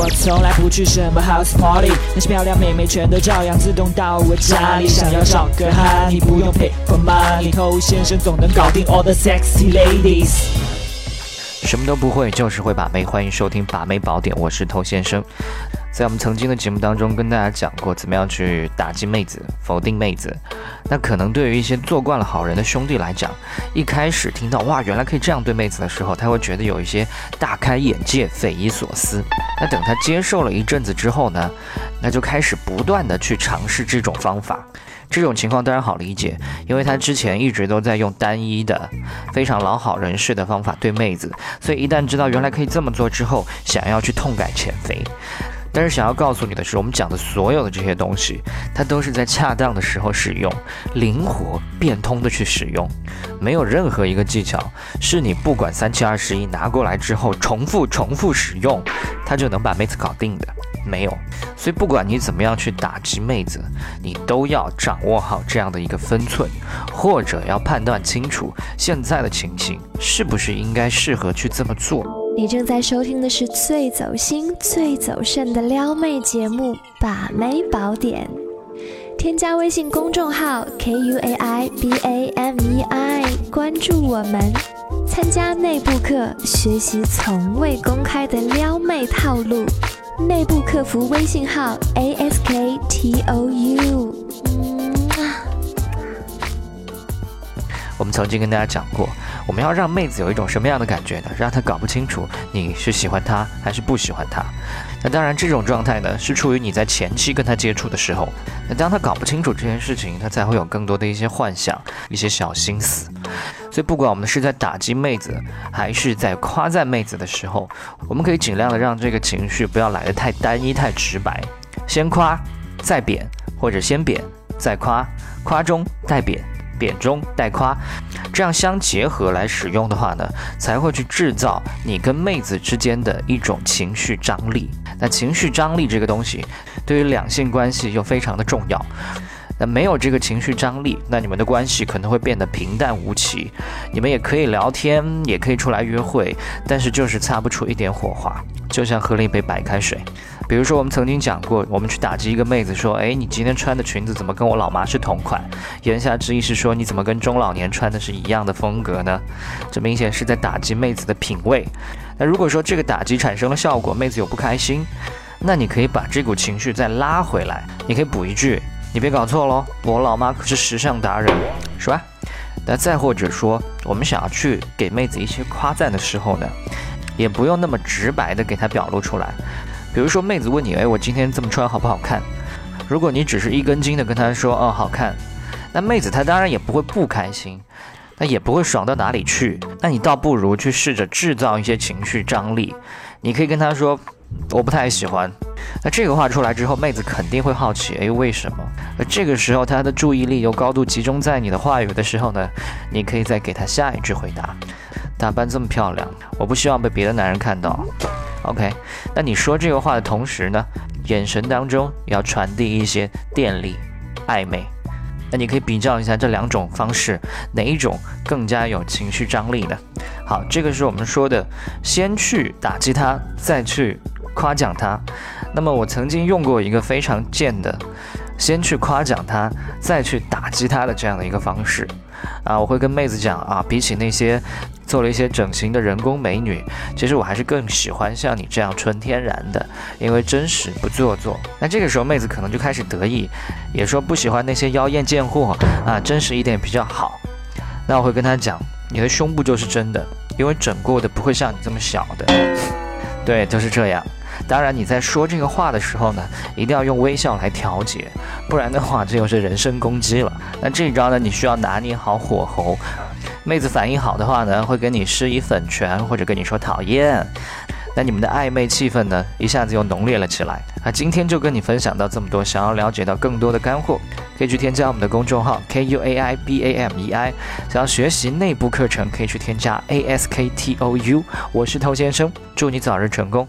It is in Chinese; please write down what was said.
我从来不去什么 house party，那些漂亮妹妹全都照样自动到我家里。想要找个哈，你不用 pay for money，偷先生总能搞定 all the sexy ladies。什么都不会，就是会把妹。欢迎收听把妹宝典，我是偷先生。在我们曾经的节目当中，跟大家讲过怎么样去打击妹子、否定妹子。那可能对于一些做惯了好人的兄弟来讲，一开始听到哇，原来可以这样对妹子的时候，他会觉得有一些大开眼界、匪夷所思。那等他接受了一阵子之后呢，那就开始不断的去尝试这种方法。这种情况当然好理解，因为他之前一直都在用单一的、非常老好人士的方法对妹子，所以一旦知道原来可以这么做之后，想要去痛改前非。但是想要告诉你的是，我们讲的所有的这些东西，它都是在恰当的时候使用，灵活变通的去使用，没有任何一个技巧是你不管三七二十一拿过来之后重复重复使用，它就能把妹子搞定的，没有。所以不管你怎么样去打击妹子，你都要掌握好这样的一个分寸，或者要判断清楚现在的情形是不是应该适合去这么做。你正在收听的是最走心、最走肾的撩妹节目《把妹宝典》，添加微信公众号 k u a i b a m e i，关注我们，参加内部课，学习从未公开的撩妹套路。内部客服微信号 a s k t o u。我们曾经跟大家讲过。我们要让妹子有一种什么样的感觉呢？让她搞不清楚你是喜欢她还是不喜欢她。那当然，这种状态呢是处于你在前期跟她接触的时候。那当她搞不清楚这件事情，她才会有更多的一些幻想、一些小心思。所以，不管我们是在打击妹子，还是在夸赞妹子的时候，我们可以尽量的让这个情绪不要来的太单一、太直白。先夸，再贬，或者先贬再夸，夸中带贬。贬中带夸，这样相结合来使用的话呢，才会去制造你跟妹子之间的一种情绪张力。那情绪张力这个东西，对于两性关系又非常的重要。那没有这个情绪张力，那你们的关系可能会变得平淡无奇。你们也可以聊天，也可以出来约会，但是就是擦不出一点火花，就像喝了一杯白开水。比如说，我们曾经讲过，我们去打击一个妹子，说：“哎，你今天穿的裙子怎么跟我老妈是同款？”言下之意是说，你怎么跟中老年穿的是一样的风格呢？这明显是在打击妹子的品味。那如果说这个打击产生了效果，妹子又不开心，那你可以把这股情绪再拉回来，你可以补一句：“你别搞错喽，我老妈可是时尚达人，是吧？”那再或者说，我们想要去给妹子一些夸赞的时候呢，也不用那么直白的给她表露出来。比如说，妹子问你，哎，我今天这么穿好不好看？如果你只是一根筋的跟她说，哦，好看，那妹子她当然也不会不开心，那也不会爽到哪里去。那你倒不如去试着制造一些情绪张力。你可以跟她说，我不太喜欢。那这个话出来之后，妹子肯定会好奇，哎，为什么？那这个时候她的注意力又高度集中在你的话语的时候呢，你可以再给她下一句回答。打扮这么漂亮，我不希望被别的男人看到。OK，那你说这个话的同时呢，眼神当中要传递一些电力、暧昧。那你可以比较一下这两种方式，哪一种更加有情绪张力呢？好，这个是我们说的，先去打击他，再去夸奖他。那么我曾经用过一个非常贱的，先去夸奖他，再去打击他的这样的一个方式。啊，我会跟妹子讲啊，比起那些。做了一些整形的人工美女，其实我还是更喜欢像你这样纯天然的，因为真实不做作。那这个时候妹子可能就开始得意，也说不喜欢那些妖艳贱货啊，真实一点比较好。那我会跟她讲，你的胸部就是真的，因为整过的不会像你这么小的。对，就是这样。当然你在说这个话的时候呢，一定要用微笑来调节，不然的话这又是人身攻击了。那这一招呢，你需要拿捏好火候。妹子反应好的话呢，会跟你施以粉拳，或者跟你说讨厌，那你们的暧昧气氛呢，一下子又浓烈了起来。那今天就跟你分享到这么多，想要了解到更多的干货，可以去添加我们的公众号 k u a i b a m e i。想要学习内部课程，可以去添加 a s k t o u。我是头先生，祝你早日成功。